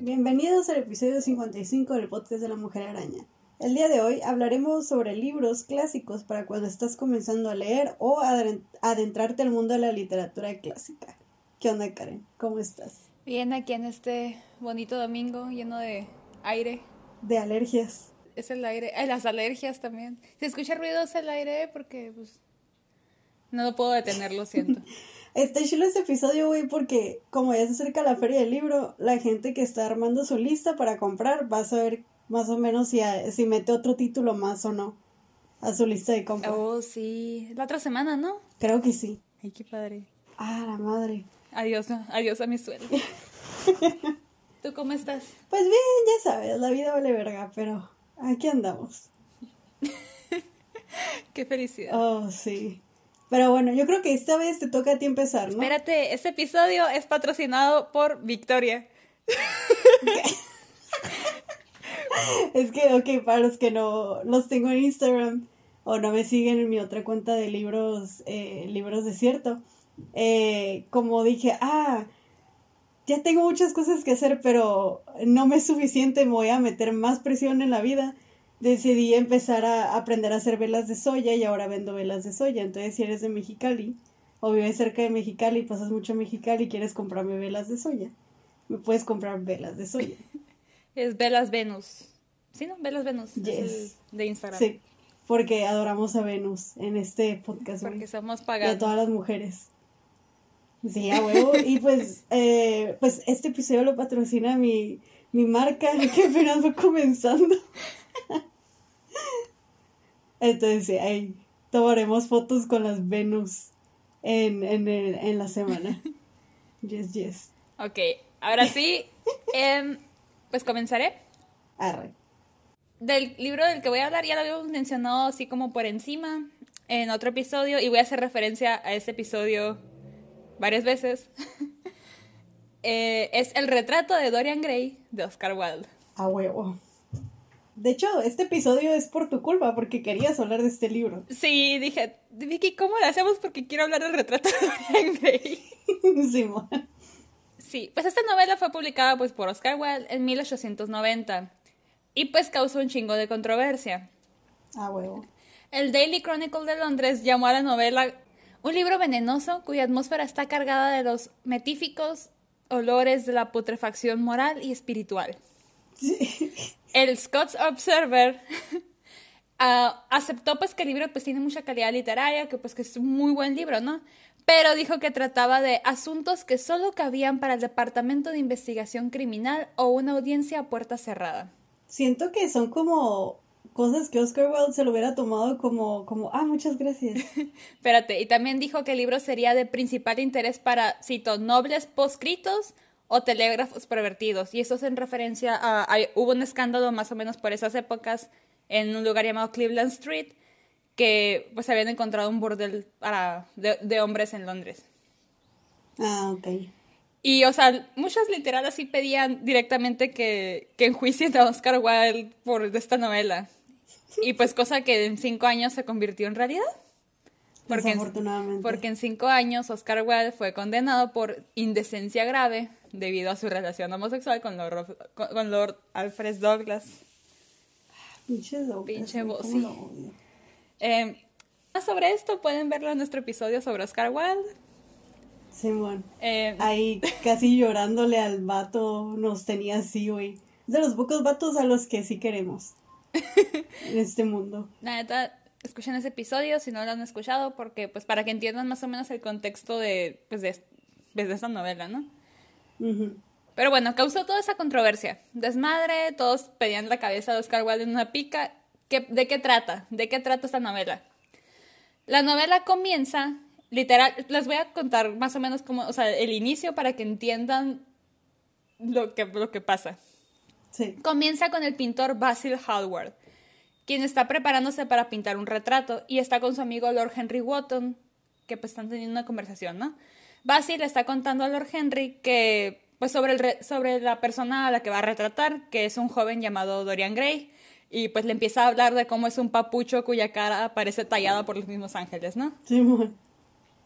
Bienvenidos al episodio 55 del podcast de la Mujer Araña. El día de hoy hablaremos sobre libros clásicos para cuando estás comenzando a leer o adentrarte al mundo de la literatura clásica. ¿Qué onda, Karen? ¿Cómo estás? Bien, aquí en este bonito domingo lleno de aire. De alergias. Es el aire, las alergias también. Se escucha ruidos el aire porque pues no lo puedo detener, lo siento. Está chulo este episodio, güey, porque como ya se acerca la feria del libro, la gente que está armando su lista para comprar va a saber más o menos si, si mete otro título más o no a su lista de compra. Oh, sí. La otra semana, ¿no? Creo que sí. Ay, qué padre. Ah, la madre. Adiós, adiós a mi sueldo. ¿Tú cómo estás? Pues bien, ya sabes, la vida vale verga, pero aquí andamos. qué felicidad. Oh, sí. Pero bueno, yo creo que esta vez te toca a ti empezar, ¿no? Espérate, este episodio es patrocinado por Victoria. es que, ok, para los que no los tengo en Instagram o no me siguen en mi otra cuenta de libros, eh, libros desierto, eh, como dije, ah, ya tengo muchas cosas que hacer, pero no me es suficiente, me voy a meter más presión en la vida decidí empezar a aprender a hacer velas de soya y ahora vendo velas de soya. Entonces, si eres de Mexicali o vives cerca de Mexicali, pasas mucho a Mexicali y quieres comprarme velas de soya, me puedes comprar velas de soya. es Velas Venus. ¿Sí, no? Velas Venus. Yes. de Instagram. Sí, porque adoramos a Venus en este podcast. Porque somos pagados. Y a todas las mujeres. Sí, a huevo. y pues, eh, pues este episodio lo patrocina mi, mi marca que apenas va comenzando. Entonces, ahí tomaremos fotos con las Venus en, en, en la semana. Yes, yes. Ok, ahora sí, em, pues comenzaré. Arre. Del libro del que voy a hablar ya lo habíamos mencionado así como por encima en otro episodio y voy a hacer referencia a ese episodio varias veces. Eh, es El retrato de Dorian Gray de Oscar Wilde. A huevo. De hecho, este episodio es por tu culpa, porque querías hablar de este libro. Sí, dije, Vicky, ¿cómo lo hacemos? Porque quiero hablar del retrato de Dorian Gray. sí, sí, pues esta novela fue publicada pues, por Oscar Wilde en 1890 y pues causó un chingo de controversia. Ah, huevo. El Daily Chronicle de Londres llamó a la novela un libro venenoso cuya atmósfera está cargada de los metíficos olores de la putrefacción moral y espiritual. Sí el Scots Observer ah, aceptó pues que el libro pues tiene mucha calidad literaria, que pues que es un muy buen libro, ¿no? Pero dijo que trataba de asuntos que solo cabían para el Departamento de Investigación Criminal o una audiencia a puerta cerrada. Siento que son como cosas que Oscar Wilde se lo hubiera tomado como, como ah, muchas gracias. Espérate, y también dijo que el libro sería de principal interés para, cito, nobles poscritos o telégrafos pervertidos. Y eso es en referencia a, Hubo un escándalo más o menos por esas épocas en un lugar llamado Cleveland Street que pues habían encontrado un burdel para, de, hombres en Londres. Ah, ok. Y, o sea, muchas literales sí pedían directamente que, que enjuicien a Oscar Wilde por esta novela. Y pues cosa que en cinco años se convirtió en realidad. Porque en, porque en cinco años Oscar Wilde fue condenado por indecencia grave debido a su relación homosexual con Lord, con Lord Alfred Douglas. Pinche Douglas. Pinche voz, sí. Eh, más sobre esto pueden verlo en nuestro episodio sobre Oscar Wilde. Sí, bueno. Eh, Ahí casi llorándole al vato nos tenía así, güey. De los pocos vatos a los que sí queremos. en este mundo. Nada, escuchen ese episodio si no lo han escuchado, porque pues para que entiendan más o menos el contexto de, pues, de, pues, de esta novela, ¿no? Pero bueno, causó toda esa controversia. Desmadre, todos pedían la cabeza de Oscar Wilde en una pica. ¿De qué trata? ¿De qué trata esta novela? La novela comienza, literal, les voy a contar más o menos como, o sea, el inicio para que entiendan lo que, lo que pasa. Sí. Comienza con el pintor Basil Hallward, quien está preparándose para pintar un retrato y está con su amigo Lord Henry Wotton, que pues están teniendo una conversación, ¿no? Basil le está contando a Lord Henry que, pues sobre, el sobre la persona a la que va a retratar, que es un joven llamado Dorian Gray. Y pues le empieza a hablar de cómo es un papucho cuya cara parece tallada por los mismos ángeles, ¿no? Sí.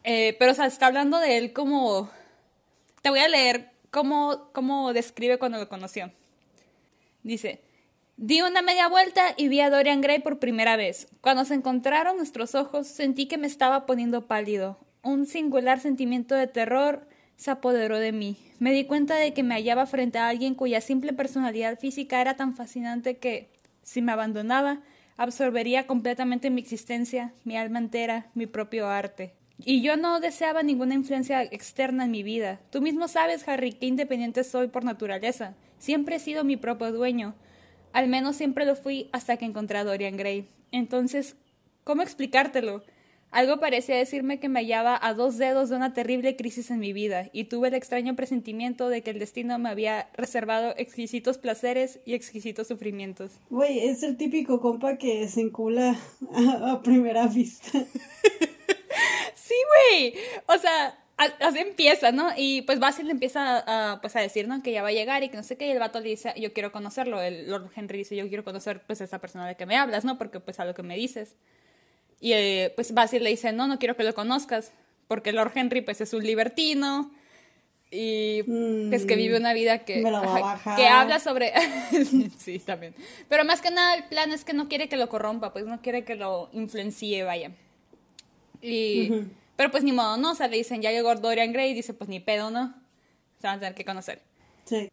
Eh, pero, o sea, está hablando de él como... Te voy a leer cómo, cómo describe cuando lo conoció. Dice, di una media vuelta y vi a Dorian Gray por primera vez. Cuando se encontraron nuestros ojos, sentí que me estaba poniendo pálido. Un singular sentimiento de terror se apoderó de mí. Me di cuenta de que me hallaba frente a alguien cuya simple personalidad física era tan fascinante que, si me abandonaba, absorbería completamente mi existencia, mi alma entera, mi propio arte. Y yo no deseaba ninguna influencia externa en mi vida. Tú mismo sabes, Harry, que independiente soy por naturaleza. Siempre he sido mi propio dueño. Al menos siempre lo fui hasta que encontré a Dorian Gray. Entonces, ¿cómo explicártelo? Algo parecía decirme que me hallaba a dos dedos de una terrible crisis en mi vida, y tuve el extraño presentimiento de que el destino me había reservado exquisitos placeres y exquisitos sufrimientos. Güey, es el típico compa que se encula a, a primera vista. Sí, güey. O sea, así empieza, ¿no? Y pues Basil le empieza a, pues, a decir, ¿no? Que ya va a llegar y que no sé qué. Y el vato le dice, yo quiero conocerlo. El Lord Henry dice, yo quiero conocer, pues, a esa persona de que me hablas, ¿no? Porque, pues, a lo que me dices. Y, eh, pues, Basil le dice, no, no quiero que lo conozcas. Porque Lord Henry, pues, es un libertino. Y pues que vive una vida que, Me la va a bajar. que habla sobre... sí, también. Pero más que nada el plan es que no quiere que lo corrompa, pues no quiere que lo influencie, vaya. Y... Ujú. Pero pues ni modo, ¿no? O sea, le dicen, ya llegó Dorian Gray y dice, pues ni pedo, ¿no? Se van a tener que conocer. Sí.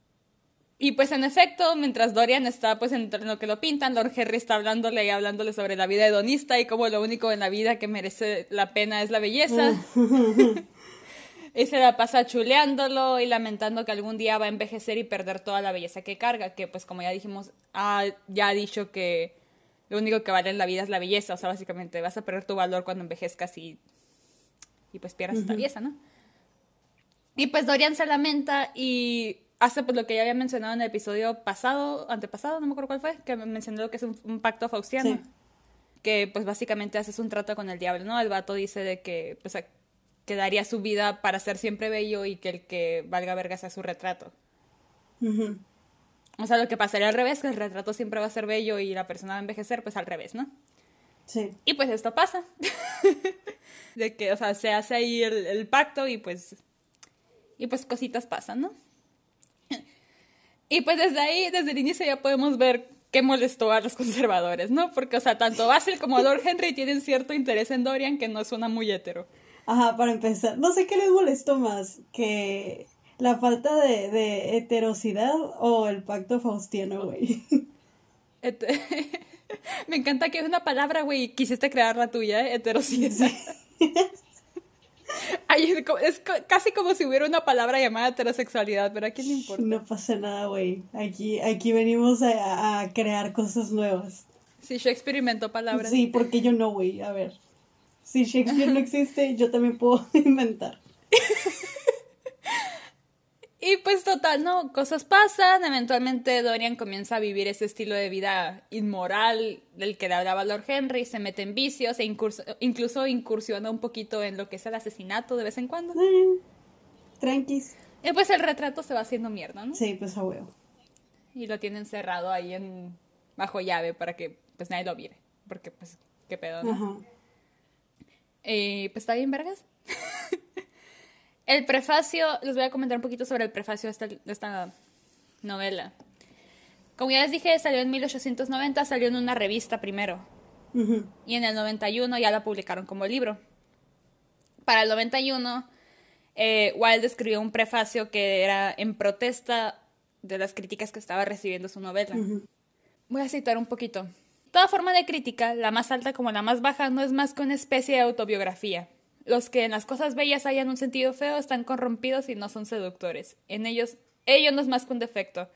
Y pues en efecto, mientras Dorian está pues en lo que lo pintan, Lord Henry está hablándole y hablándole sobre la vida hedonista y como lo único en la vida que merece la pena es la belleza. y se la pasa chuleándolo y lamentando que algún día va a envejecer y perder toda la belleza que carga, que pues como ya dijimos, ah, ya ha dicho que lo único que vale en la vida es la belleza, o sea, básicamente vas a perder tu valor cuando envejezcas y, y pues pierdas esta belleza, ¿no? Y pues Dorian se lamenta y hace pues lo que ya había mencionado en el episodio pasado, antepasado, no me acuerdo cuál fue, que mencionó que es un, un pacto faustiano. Sí. Que pues básicamente haces un trato con el diablo, ¿no? El vato dice de que pues que daría su vida para ser siempre bello y que el que valga verga sea su retrato. O sea, lo que pasaría al revés, que el retrato siempre va a ser bello y la persona va a envejecer, pues al revés, ¿no? Sí. Y pues esto pasa. de que, o sea, se hace ahí el, el pacto y pues. Y pues cositas pasan, ¿no? Y pues desde ahí, desde el inicio ya podemos ver qué molestó a los conservadores, ¿no? Porque, o sea, tanto Basil como Lord Henry tienen cierto interés en Dorian que no suena muy hetero. Ajá, para empezar, no sé qué les molestó más, que la falta de, de heterosidad o el pacto faustiano, güey. Me encanta que es una palabra, güey, quisiste crear la tuya, ¿eh? heterosidad. Ay, es es casi como si hubiera una palabra llamada heterosexualidad, pero a quién le importa. No pasa nada, güey. Aquí, aquí venimos a, a crear cosas nuevas. Sí, Shakespeare inventó palabras. Sí, porque yo no, güey. A ver. Si Shakespeare no existe, yo también puedo inventar. Y pues total, ¿no? Cosas pasan, eventualmente Dorian comienza a vivir ese estilo de vida inmoral del que le hablaba Lord Henry, se mete en vicios e incurso- incluso incursiona un poquito en lo que es el asesinato de vez en cuando. Eh, tranquis. Y pues el retrato se va haciendo mierda, ¿no? Sí, pues a huevo. Y lo tienen cerrado ahí en bajo llave para que pues nadie lo viere, porque pues qué pedo, ¿no? Ajá. Eh, pues está bien, vergas. el prefacio, les voy a comentar un poquito sobre el prefacio de esta, de esta novela. Como ya les dije, salió en 1890, salió en una revista primero. Y en el 91 ya la publicaron como libro. Para el 91, eh, Wilde escribió un prefacio que era en protesta de las críticas que estaba recibiendo su novela. Voy a citar un poquito. Toda forma de crítica, la más alta como la más baja, no es más que una especie de autobiografía. Los que en las cosas bellas hayan un sentido feo están corrompidos y no son seductores. En ellos, ello no es más que un defecto.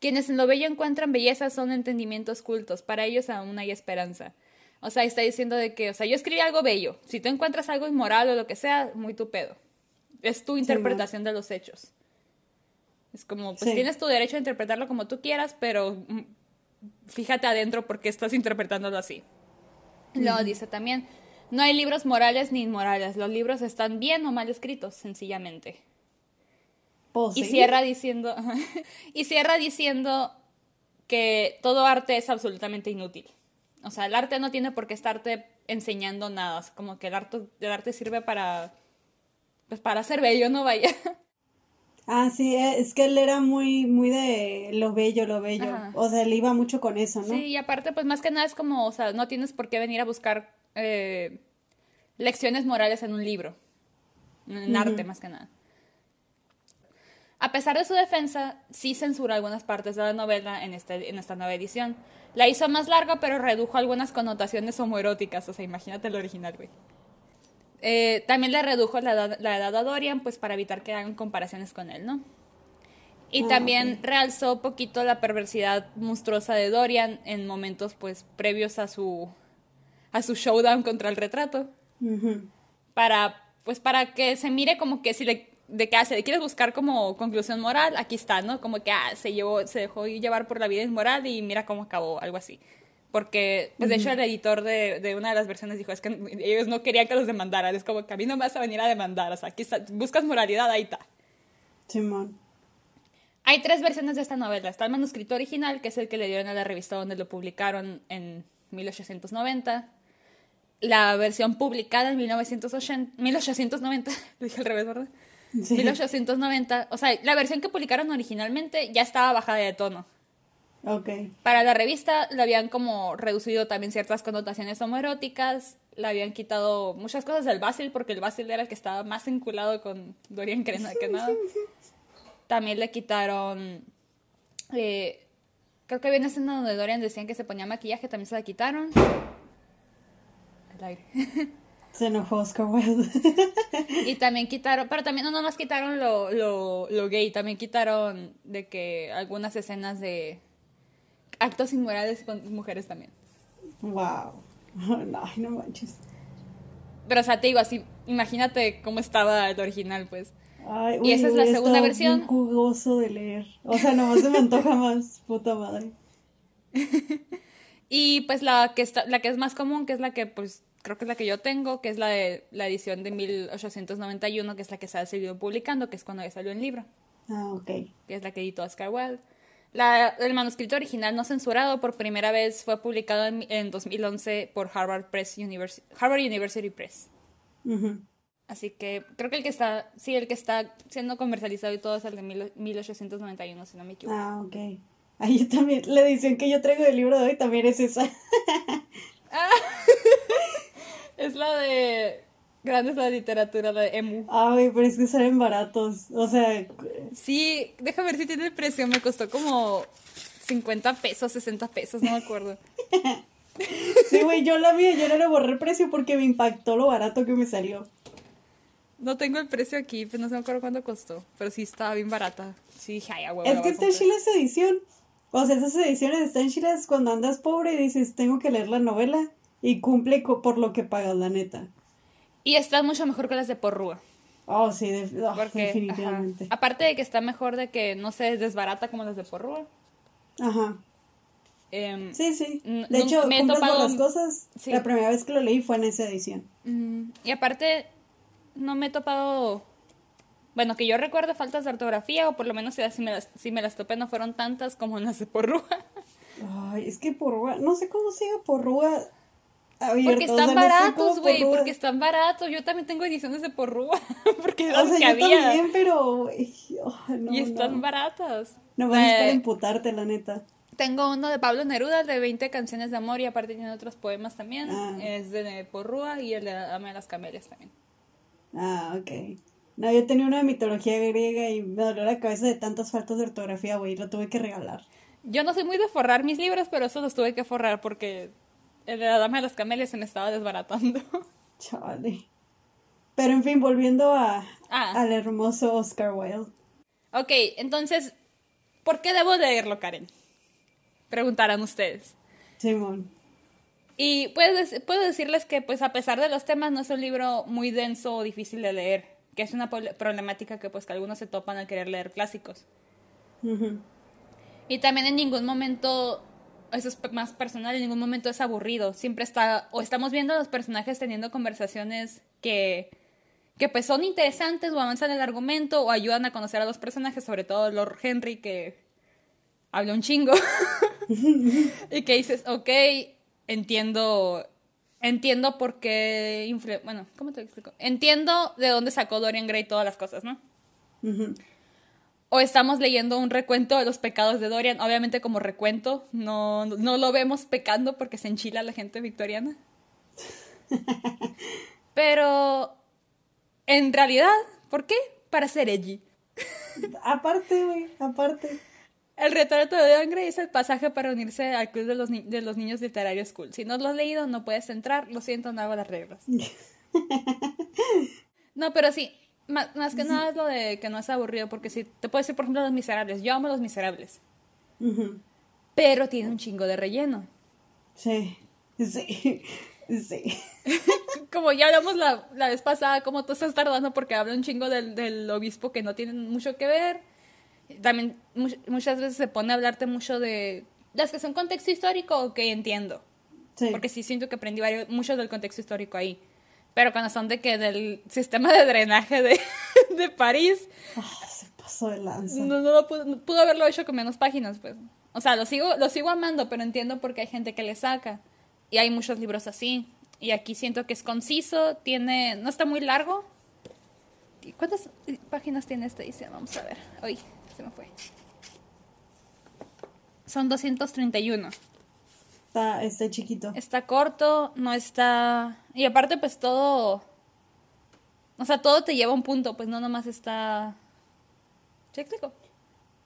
Quienes en lo bello encuentran belleza son entendimientos cultos, para ellos aún hay esperanza. O sea, está diciendo de que, o sea, yo escribí algo bello. Si tú encuentras algo inmoral o lo que sea, muy tu pedo. Es tu interpretación de los hechos. Es como, pues Sí. tienes tu derecho a interpretarlo como tú quieras, pero mm, fíjate adentro porque estás interpretándolo así. Luego dice también, no hay libros morales ni inmorales, los libros están bien o mal escritos, sencillamente. Pues Y cierra diciendo, y cierra diciendo que todo arte es absolutamente inútil. O sea, el arte no tiene por qué estarte enseñando nada. Es como que el arte, el arte sirve para. Pues para ser bello, no vaya. Ah, sí, eh, es que él era muy, muy de lo bello, lo bello. O sea, él iba mucho con eso, ¿no? Sí, y aparte, pues más que nada es como, o sea, no tienes por qué venir a buscar eh, lecciones morales en un libro. En arte, más que nada. A pesar de su defensa, sí censura algunas partes de la novela en, este, en esta nueva edición. La hizo más larga, pero redujo algunas connotaciones homoeróticas. O sea, imagínate el original, güey. Eh, también le redujo la edad, a Dorian, pues para evitar que hagan comparaciones con él, ¿no? Y ah, también realzó poquito la perversidad monstruosa de Dorian en momentos, pues, previos a su, a su showdown contra el retrato. Para, pues, para que se mire como que si le de que hace, ah, quieres buscar como conclusión moral, aquí está, ¿no? Como que ah, se llevó, se dejó llevar por la vida inmoral y mira cómo acabó, algo así. Porque, pues de hecho, el editor de, de, una de las versiones dijo, es que ellos no querían que los demandaran, es como que a mí no me vas a venir a demandar, o sea, aquí buscas moralidad, ahí está. Simón. Hay tres versiones de esta novela. Está el manuscrito original, que es el que le dieron a la revista donde lo publicaron en 1890 la versión publicada en 1980, 1890, dije al revés, ¿verdad? 1890, o sea, la versión que publicaron originalmente ya estaba bajada de tono. Ok. Para la revista le habían como reducido también ciertas connotaciones homoeróticas, le habían quitado muchas cosas del Basil, porque el Basil era el que estaba más vinculado con Dorian Crena que nada. También le quitaron... Eh, creo que había una escena donde Dorian decían que se ponía maquillaje, también se la quitaron. Aire. Se enojó Oscar Wilde. y también quitaron, pero también no nomás quitaron lo, lo, lo gay, también quitaron de que algunas escenas de actos inmorales con mujeres también. Wow. No, no manches. Pero, o sea, te digo así, imagínate cómo estaba el original, pues. Ay, y esa es la segunda versión. Muy jugoso de leer. O sea, nomás se me antoja más, puta madre. y pues la que está, la que es más común, que es la que pues creo que es la que yo tengo, que es la de la edición de 1891, que es la que se ha seguido publicando, que es cuando ya salió el libro. Ah, ok. Que es la que editó Oscar Wilde. La, el manuscrito original no censurado por primera vez fue publicado en, en 2011 por Harvard, Press University, Harvard University Press. Así que creo que el que está, sí, el que está siendo comercializado y todo es el de 1891, si no me equivoco. Ah, ok. Ahí también, la edición que yo traigo del libro de hoy también es esa. ah. Es la de Grandes la literatura, la de Emu. Ay, pero es que salen baratos. O sea. Sí, déjame ver si tiene el precio. Me costó como 50 pesos, 60 pesos, no me acuerdo. sí, güey, yo la vi, yo no le borré el precio porque me impactó lo barato que me salió. No tengo el precio aquí, pero no sé me acuerdo cuánto costó. Pero sí estaba bien barata. Sí, dije, ay, Es que está en Chile esa edición. O sea, esas ediciones están en Chile cuando andas pobre y dices, tengo que leer la novela y cumple por lo que pagas, la neta. Y está mucho mejor que las de Porrúa. Oh, sí, oh, definitivamente. Aparte de que está mejor de que no se desbarata como las de Porrúa. Ajá. Em, sí, sí. De hecho, me he topado... las cosas. La primera vez que lo leí fue en esa edición. Mm, y aparte, no me he topado. Bueno, que yo recuerdo faltas de ortografía, o por lo menos si me las, si me las topé no fueron tantas como en las de Porrúa. Ay, es que Porrúa, no sé cómo sigue Porrúa porque están baratos, güey, porque están baratos. Yo también tengo ediciones de porrúa, porque o sea, yo también, pero... y están baratas. No vas a imputarte, la neta. Tengo uno de Pablo Neruda, de 20 canciones de amor, y aparte tiene otros poemas también. Ah. Es de Porrúa y el de Dame de las Camelias también. Ah, ok. No, yo tenía una de mitología griega y me dolió la cabeza de tantas faltas de ortografía, güey, lo tuve que regalar. Yo no soy muy de forrar mis libros, pero eso los tuve que forrar porque la dama de las camelias se me estaba desbaratando. Chale. Pero en fin, volviendo a, ah. al hermoso Oscar Wilde. Ok, entonces, ¿por qué debo leerlo, Karen? Preguntarán ustedes. Simón. Y puedo, puedo decirles que, pues, a pesar de los temas, no es un libro muy denso o difícil de leer, que es una problemática que, pues, que algunos se topan al querer leer clásicos. Y también en ningún momento eso es más personal, en ningún momento es aburrido. Siempre está, o estamos viendo a los personajes teniendo conversaciones que, que pues son interesantes o avanzan el argumento o ayudan a conocer a los personajes, sobre todo Lord Henry que habla un chingo. y que dices, ok, entiendo, entiendo por qué, bueno, ¿cómo te explico? Entiendo de dónde sacó Dorian Gray todas las cosas, ¿no? O estamos leyendo un recuento de los pecados de Dorian, obviamente como recuento, no, no lo vemos pecando porque se enchila la gente victoriana. Pero, en realidad, ¿por qué? Para ser edgy. aparte, güey, aparte. El retrato de Angre es el pasaje para unirse al club de los, de los niños literarios school. Si no lo has leído, no puedes entrar. Lo siento, no hago las reglas. no, pero sí, más, que nada es lo de que no es aburrido, porque si te puedo decir, por ejemplo, Los Miserables. Yo amo Los Miserables. Pero tiene un chingo de relleno. Sí, sí. Sí. como ya hablamos la, la, vez pasada, como tú estás tardando porque habla un chingo del, del obispo que no tienen mucho que ver. También muchas veces se pone a hablarte mucho de las que son contexto histórico, ok, entiendo. Sí. Porque sí siento que aprendí varios, mucho del contexto histórico ahí. Pero cuando son de que del sistema de drenaje de, de París. Ah, se pasó de lanza. No, no, pudo, pudo, haberlo hecho con menos páginas, pues. O sea, lo sigo, lo sigo amando, pero entiendo por qué hay gente que le saca. Y hay muchos libros así. Y aquí siento que es conciso, tiene, no está muy largo. ¿Cuántas páginas tiene esta edición? Vamos a ver. Uy, se me fue. Son 231. Está, está chiquito. Está corto, no está... Y aparte pues todo... O sea, todo te lleva a un punto, pues no nomás está... ¿Sí explico?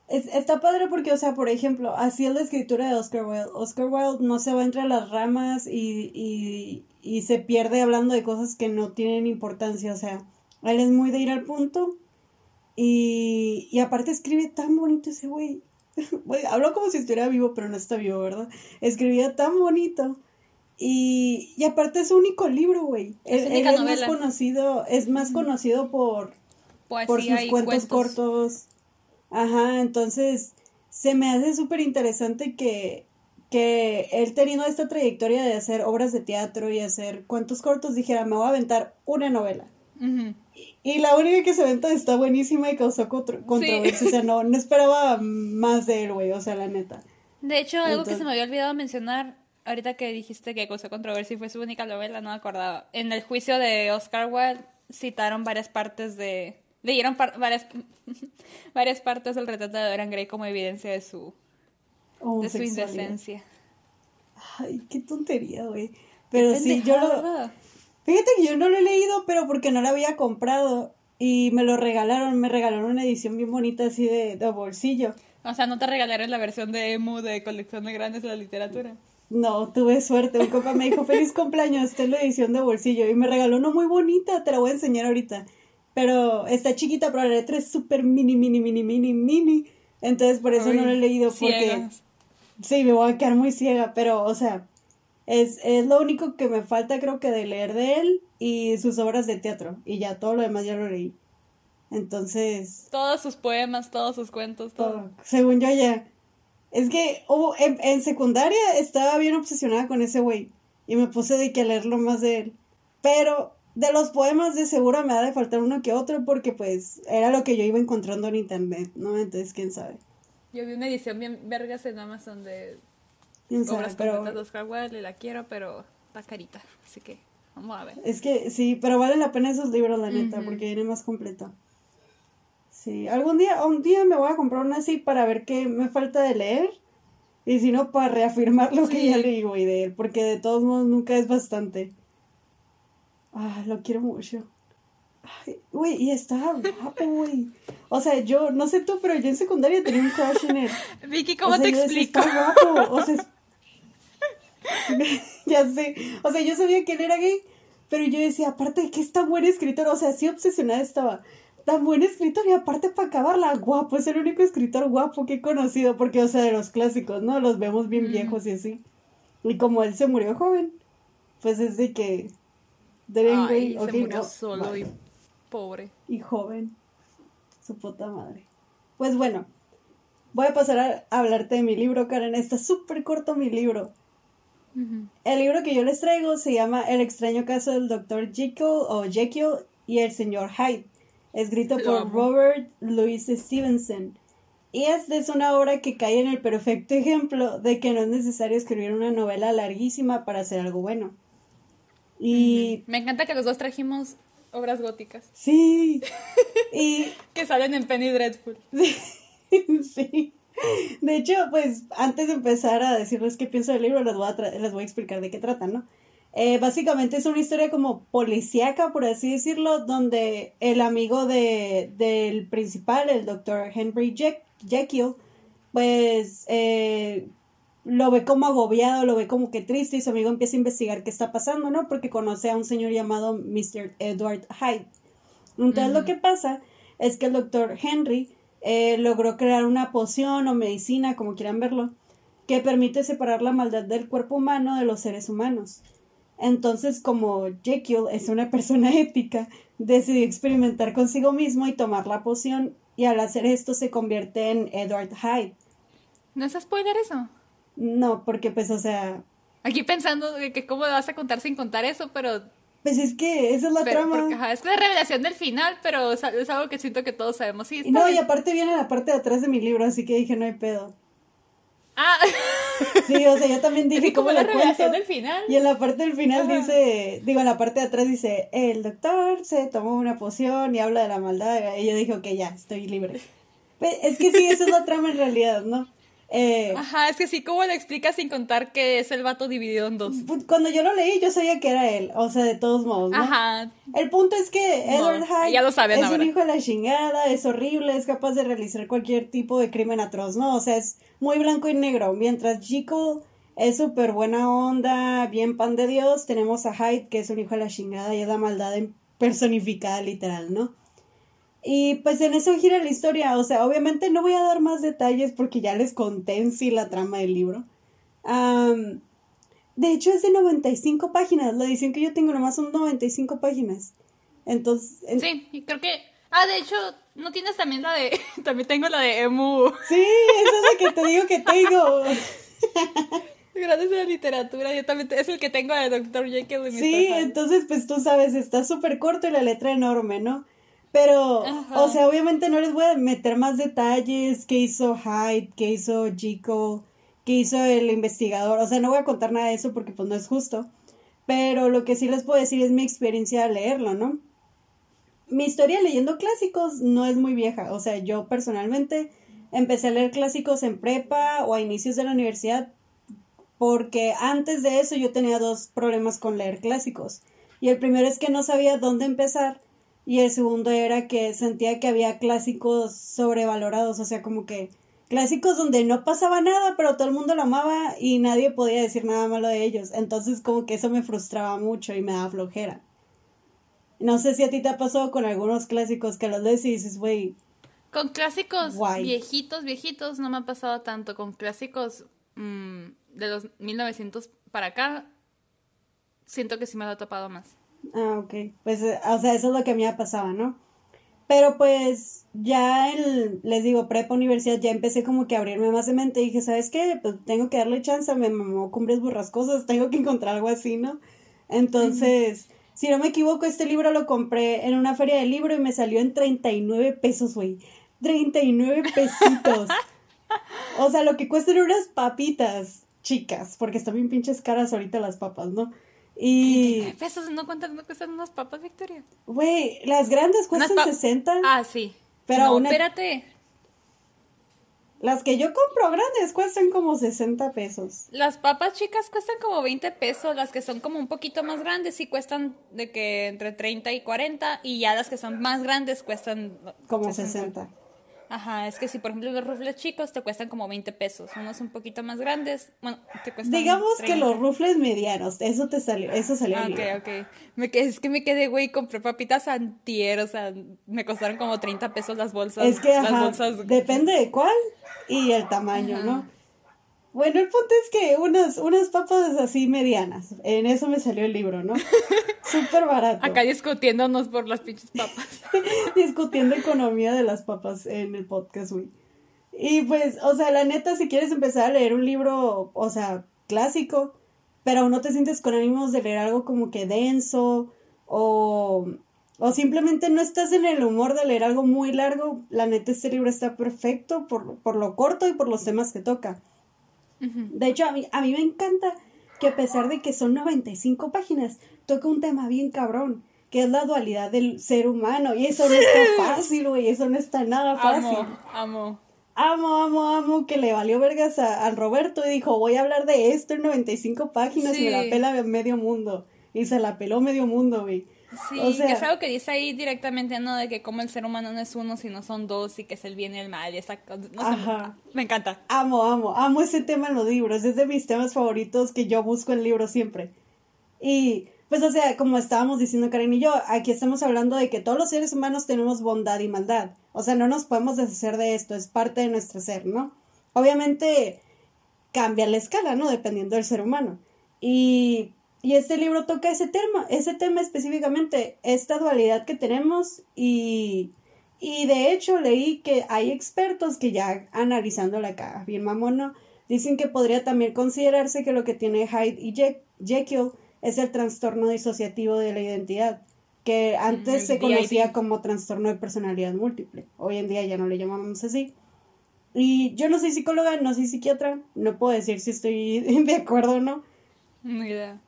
Es, está padre porque, o sea, por ejemplo, así es la escritura de Oscar Wilde. Oscar Wilde no se va entre las ramas y, y, y se pierde hablando de cosas que no tienen importancia. O sea, él es muy de ir al punto. Y, y aparte escribe tan bonito ese güey. Habló como si estuviera vivo, pero no está vivo, ¿verdad? Escribía tan bonito. Y, y aparte es su único libro, güey. Es, él, es más conocido, es más conocido por, por sus cuentos cortos Ajá, entonces se me hace súper interesante que, que él teniendo esta trayectoria de hacer obras de teatro y hacer cuantos cortos dijera, me voy a aventar una novela. Y, la única que se aventó está buenísima y causó controversia. O sea, no, no esperaba más de él, güey, o sea, la neta. De hecho, algo que se me había olvidado mencionar, ahorita que dijiste que causó controversia y fue su única novela, no me acordaba. En el juicio de Oscar Wilde citaron varias partes de, Leyeron varias, varias partes del retrato de Dorian Gray como evidencia de su, de su indecencia. Ay, qué tontería, güey. Pero sí, yo lo... Fíjate que yo no lo he leído, pero porque no lo había comprado. Y me lo regalaron, me regalaron una edición bien bonita así de, de bolsillo. O sea, ¿no te regalaron la versión de Emu de colección de grandes de la literatura? No, tuve suerte. Un copa me dijo, feliz cumpleaños, esta es la edición de bolsillo. Y me regaló una muy bonita, te la voy a enseñar ahorita. Pero está chiquita, pero la letra es súper mini, mini, mini, mini, mini. Entonces por eso no lo he leído porque... Sí, me voy a quedar muy ciega, pero, o sea, es, es lo único que me falta creo que de leer de él y sus obras de teatro. Y ya, todo lo demás ya lo leí. Entonces... Todos sus poemas, todos sus cuentos, todo. Según yo ya. Es que en, en, secundaria estaba bien obsesionada con ese güey. Y me puse de que leerlo más de él. Pero de los poemas de seguro me ha de faltar uno que otro porque pues era lo que yo iba encontrando en internet, ¿no? Entonces, quién sabe. Yo vi una edición bien vergas en Amazon de obras pero... de Oscar Wilde y la quiero, pero está carita, así que vamos a ver. Es que sí, pero vale la pena esos libros, la neta, porque viene más completo. Sí, algún día, un día me voy a comprar una así para ver qué me falta de leer. Y si no, para reafirmar lo que ya leí, güey, de él. Porque de todos modos nunca es bastante. Ah, lo quiero mucho. Ay, güey, y estaba guapo, güey. O sea, yo, no sé tú, pero yo en secundaria tenía un crush en él. Vicky, ¿cómo te explico? Está guapo, o sea, ya sé. O sea, yo sabía que él era gay, pero yo decía, aparte de que es tan buen escritor, o sea, sí obsesionada estaba. Tan buen escritor y aparte para acabarla, guapo, es el único escritor guapo que he conocido, porque, o sea, de los clásicos, ¿no? Los vemos bien viejos y así. Y como él se murió joven, pues es de que Ay, se murió solo y pobre. Y joven. Su puta madre. Pues bueno, voy a pasar a hablarte de mi libro, Karen. Está súper corto mi libro. El libro que yo les traigo se llama El extraño caso del Dr. Jekyll o Jekyll y el señor Hyde, escrito por Robert Louis Stevenson. Y esta es una obra que cae en el perfecto ejemplo de que no es necesario escribir una novela larguísima para hacer algo bueno. Y... Me encanta que los dos trajimos obras góticas. Sí. y... que salen en Penny Dreadful. sí. De hecho, pues antes de empezar a decirles qué pienso del libro, les voy a, les voy a explicar de qué trata, ¿no? Eh, básicamente es una historia como policíaca, por así decirlo, donde el amigo de, del principal, el doctor Henry Jekyll, pues eh, lo ve como agobiado, lo ve como que triste y su amigo empieza a investigar qué está pasando, ¿no? Porque conoce a un señor llamado Mr. Edward Hyde. Entonces lo que pasa es que el doctor Henry eh, logró crear una poción o medicina, como quieran verlo, que permite separar la maldad del cuerpo humano de los seres humanos. Entonces, como Jekyll es una persona ética, decidió experimentar consigo mismo y tomar la poción, y al hacer esto se convierte en Edward Hyde. ¿No es spoiler eso? No, porque pues, o sea... Aquí pensando de que cómo vas a contar sin contar eso, pero... Pues es que esa es la trama. es la revelación del final, pero es algo que siento que todos sabemos. Sí, no, y aparte viene la parte de atrás de mi libro, así que dije, no hay pedo. Ah. Sí, o sea, yo también dije cómo la revelación del final. Y en la parte del final dice, digo, en la parte de atrás dice, el doctor se tomó una poción y habla de la maldad. Y yo dije, ok, ya, estoy libre. Es que sí, esa es la trama en realidad, ¿no? Eh, Ajá, es que sí, ¿cómo le explicas sin contar que es el vato dividido en dos? Pues, cuando yo lo leí, yo sabía que era él, o sea, de todos modos, ¿no? Ajá. El punto es que Edward Hyde es un hijo de la chingada, es horrible, es capaz de realizar cualquier tipo de crimen atroz, ¿no? O sea, es muy blanco y negro. Mientras Jekyll es súper buena onda, bien pan de Dios, tenemos a Hyde, que es un hijo de la chingada y es la maldad personificada literal, ¿no? Y pues en eso gira la historia. O sea, obviamente no voy a dar más detalles porque ya les conté en sí la trama del libro. de hecho, es de 95 páginas. La edición que yo tengo nomás son 95 páginas. Entonces. Sí, creo que. Ah, de hecho, ¿no tienes también la de. también tengo la de Emu. Sí, eso es lo que te digo que tengo. Gracias a la literatura, yo también es el que tengo de Dr. Jekyll. Sí, entonces pues tú sabes, está súper corto y la letra enorme, ¿no? Pero, o sea, obviamente no les voy a meter más detalles, qué hizo Hyde, qué hizo Chico, qué hizo el investigador, o sea, no voy a contar nada de eso porque pues no es justo, pero lo que sí les puedo decir es mi experiencia al leerlo, ¿no? Mi historia leyendo clásicos no es muy vieja, o sea, yo personalmente empecé a leer clásicos en prepa o a inicios de la universidad porque antes de eso yo tenía dos problemas con leer clásicos. Y el primero es que no sabía dónde empezar y el segundo era que sentía que había clásicos sobrevalorados, o sea, como que clásicos donde no pasaba nada, pero todo el mundo lo amaba y nadie podía decir nada malo de ellos. Entonces como que eso me frustraba mucho y me daba flojera. No sé si a ti te ha pasado con algunos clásicos que los lees y dices, güey. Con clásicos viejitos, viejitos, no me ha pasado tanto. Con clásicos mm, de los 1900 para acá, siento que sí me lo he topado más. Ah, ok. Pues, eh, o sea, eso es lo que a mí me pasaba, ¿no? Pero pues ya en, les digo, prepa universidad, ya empecé como que a abrirme más de mente y dije, ¿sabes qué? Pues tengo que darle chance, me mamó cumbres burrascosas, tengo que encontrar algo así, ¿no? Entonces, si no me equivoco, este libro lo compré en una feria de libro y me salió en 39 pesos, güey. 39 pesitos. o sea, lo que cuestan unas papitas chicas, porque están bien pinches caras ahorita las papas, ¿no? Y. pesos? ¿No, cuentan, ¿No cuestan unas papas, Victoria? Güey, las grandes cuestan 60. Ah, sí. Pero no, espérate. Las que yo compro grandes cuestan como 60 pesos. Las papas chicas cuestan como 20 pesos, las que son como un poquito más grandes sí cuestan de que entre 30 y 40 y ya las que son más grandes cuestan como 60. Ajá, es que si por ejemplo los rufles chicos te cuestan como 20 pesos, unos un poquito más grandes, bueno, te cuestan Digamos que los rufles medianos, eso te salió, eso salió Ok, ok. Me, es que me quedé, güey, compré papitas antier, o sea, me costaron como 30 pesos las bolsas. Es que, ajá, depende de cuál y el tamaño, ¿no? Bueno, el punto es que unas, unas papas así medianas. En eso me salió el libro, ¿no? Súper barato. Acá discutiéndonos por las pinches papas. Discutiendo economía de las papas en el podcast, güey. Y pues, o sea, la neta, si quieres empezar a leer un libro, o sea, clásico, pero aún no te sientes con ánimos de leer algo como que denso o o simplemente no estás en el humor de leer algo muy largo, la neta este libro está perfecto por, por lo corto y por los temas que toca. De hecho, a mí, a mí me encanta que a pesar de que son 95 páginas, toca un tema bien cabrón, que es la dualidad del ser humano. Y eso no está fácil, güey, eso no está nada fácil. Amo, amo. Amo, amo, que le valió vergas a, Roberto y dijo, voy a hablar de esto en 95 páginas y me la pela medio mundo. Y se la peló medio mundo, güey. Sí, que es algo que dice ahí directamente, ¿no? De que como el ser humano no es uno, sino son dos y que es el bien y el mal. Y esa, no me encanta. Amo, amo, amo ese tema en los libros. Es de mis temas favoritos que yo busco en libros siempre. Y pues, o sea, como estábamos diciendo Karen y yo, aquí estamos hablando de que todos los seres humanos tenemos bondad y maldad. O sea, no nos podemos deshacer de esto, es parte de nuestro ser, ¿no? Obviamente cambia la escala, ¿no? Dependiendo del ser humano. Y y este libro toca ese tema, ese tema específicamente, esta dualidad que tenemos y, y de hecho leí que hay expertos que ya analizando la caja bien mamón, dicen que podría también considerarse que lo que tiene Hyde y Jekyll es el trastorno disociativo de la identidad, que antes se conocía como trastorno de personalidad múltiple, hoy en día ya no le llamamos así. Y yo no soy psicóloga, no soy psiquiatra, no puedo decir si estoy de acuerdo o no,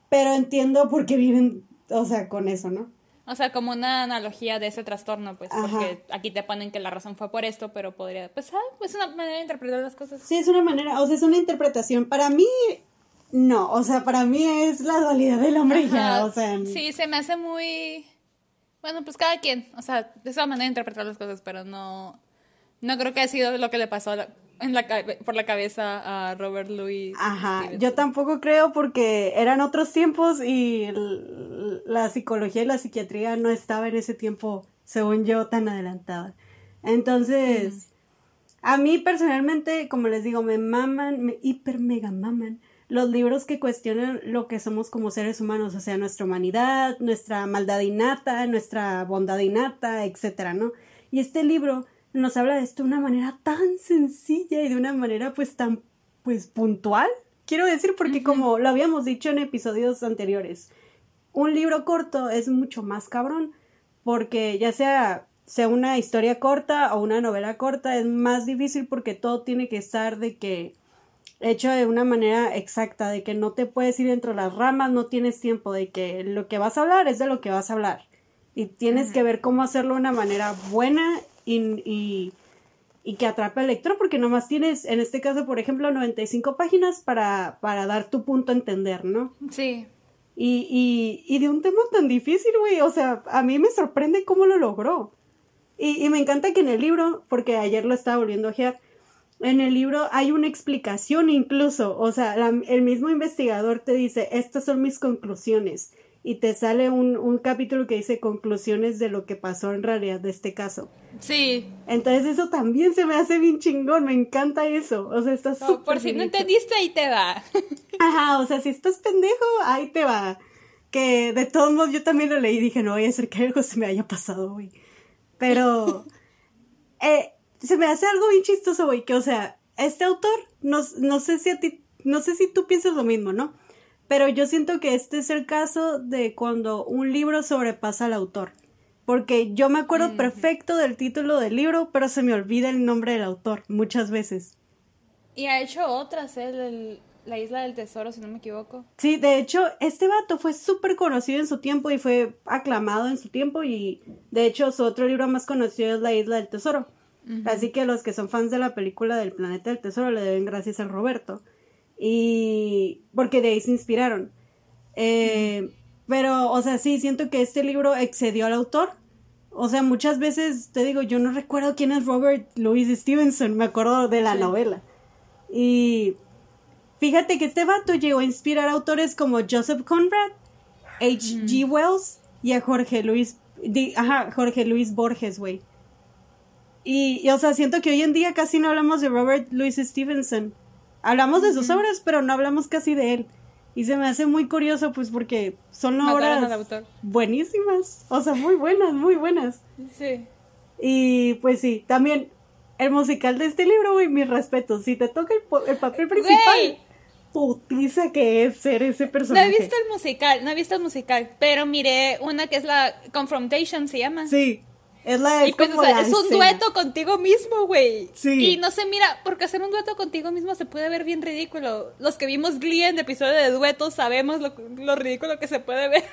pero entiendo por qué viven, o sea, con eso, ¿no? O sea, como una analogía de ese trastorno, pues, porque aquí te ponen que la razón fue por esto, pero podría, pues, ah, es una manera de interpretar las cosas. Sí, es una manera, o sea, es una interpretación. Para mí, no, o sea, para mí es la dualidad del hombre y ya, o sea. Sí, se me hace muy, bueno, pues cada quien, o sea, es una manera de interpretar las cosas, pero no, no creo que haya sido lo que le pasó a la, en la, por la cabeza a Robert Louis. Ajá, yo tampoco creo porque eran otros tiempos y la psicología y la psiquiatría no estaba en ese tiempo, según yo, tan adelantada. Entonces, a mí personalmente, como les digo, me maman, me hiper mega maman los libros que cuestionan lo que somos como seres humanos, o sea, nuestra humanidad, nuestra maldad innata, nuestra bondad innata, etcétera, ¿no? Y este libro nos habla de esto de una manera tan sencilla y de una manera pues tan pues puntual. Quiero decir porque como lo habíamos dicho en episodios anteriores, un libro corto es mucho más cabrón porque ya sea sea una historia corta o una novela corta es más difícil porque todo tiene que estar de que hecho de una manera exacta, de que no te puedes ir dentro de las ramas, no tienes tiempo, de que lo que vas a hablar es de lo que vas a hablar. Y tienes que ver cómo hacerlo de una manera buena y, y, que atrape al lector, porque nomás tienes, en este caso, por ejemplo, 95 páginas para, para dar tu punto a entender, ¿no? Sí. Y, y, y de un tema tan difícil, güey, o sea, a mí me sorprende cómo lo logró. Y, y me encanta que en el libro, porque ayer lo estaba volviendo a ojear, en el libro hay una explicación incluso, o sea, el mismo investigador te dice, estas son mis conclusiones y te sale un, un, capítulo que dice conclusiones de lo que pasó en realidad de este caso. Sí. Entonces eso también se me hace bien chingón, me encanta eso. O sea, está súper Por si no entendiste, ahí te va. Ajá, o sea, si estás pendejo, ahí te va. Que de todos modos yo también lo leí y dije, no voy a hacer que algo se me haya pasado, güey. Pero eh, se me hace algo bien chistoso, güey, que o sea, este autor, no, no sé si a ti, no sé si tú piensas lo mismo, ¿no? Pero yo siento que este es el caso de cuando un libro sobrepasa al autor. Porque yo me acuerdo perfecto del título del libro, pero se me olvida el nombre del autor muchas veces. Y ha hecho otras, ¿eh? La Isla del Tesoro, si no me equivoco. Sí, de hecho, este vato fue súper conocido en su tiempo y fue aclamado en su tiempo y de hecho su otro libro más conocido es La Isla del Tesoro. Así que los que son fans de la película del Planeta del Tesoro le deben gracias a Roberto. Y porque de ahí se inspiraron. Eh, pero, o sea, sí, siento que este libro excedió al autor. O sea, muchas veces te digo, yo no recuerdo quién es Robert Louis Stevenson, me acuerdo de la novela. Y fíjate que este vato llegó a inspirar a autores como Joseph Conrad, H. G. Wells y a Jorge Luis, ajá, Jorge Luis Borges, güey. Y, y, o sea, siento que hoy en día casi no hablamos de Robert Louis Stevenson. Hablamos de sus obras, pero no hablamos casi de él. Y se me hace muy curioso, pues, porque son obras buenísimas. O sea, muy buenas, muy buenas. Sí. Y pues sí, también el musical de este libro, güey, mis respetos. Si te toca el, papel principal, putiza que es ser ese personaje. No he visto el musical, no he visto el musical, pero miré una que es la Confrontation, se llama. Sí. Es la y pues, como o sea, la es un dueto contigo mismo, güey. Sí. Y no sé, mira, porque hacer un dueto contigo mismo se puede ver bien ridículo. Los que vimos Glee en episodio de duetos sabemos lo, lo ridículo que se puede ver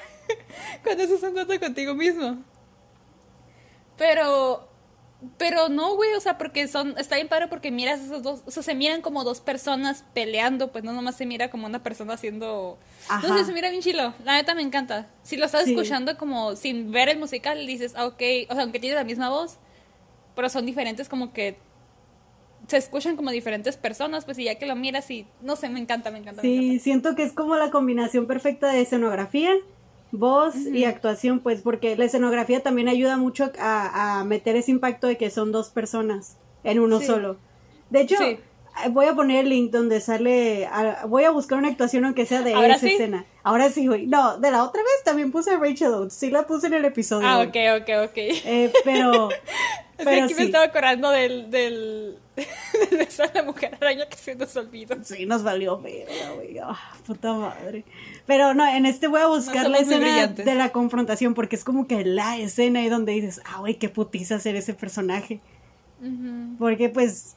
cuando haces un dueto contigo mismo. Pero, pero no, güey, o sea, porque son, está bien padre porque miras esos dos, o sea, se miran como dos personas peleando, pues no nomás se mira como una persona haciendo, no Ajá. sé, se mira bien chilo, la neta me encanta. Si lo estás Sí. escuchando como sin ver el musical, dices, ah, ok, o sea, aunque tiene la misma voz, pero son diferentes como que se escuchan como diferentes personas, pues y ya que lo miras y, no sé, me encanta, me encanta. me Sí, encanta. siento que es como la combinación perfecta de escenografía, voz y actuación, pues porque la escenografía también ayuda mucho a, a meter ese impacto de que son dos personas en uno Sí. solo. De hecho, Sí. eh, voy a poner el link donde sale, a- voy a buscar una actuación aunque sea de ¿Ahora esa sí? escena. Ahora sí, güey. No, de la otra vez también puse a Rachel Oates, sí la puse en el episodio. Ah, ok, ok, ok. Eh, pero, pero aquí me estaba acordando del, del, de esa la mujer araña que se nos olvidó. Sí, nos valió verga, güey. Ah, puta madre. Pero no, en este voy a buscar la escena de la confrontación porque es como que la escena ahí donde dices, ah, güey, qué putiza ser ese personaje. Porque pues,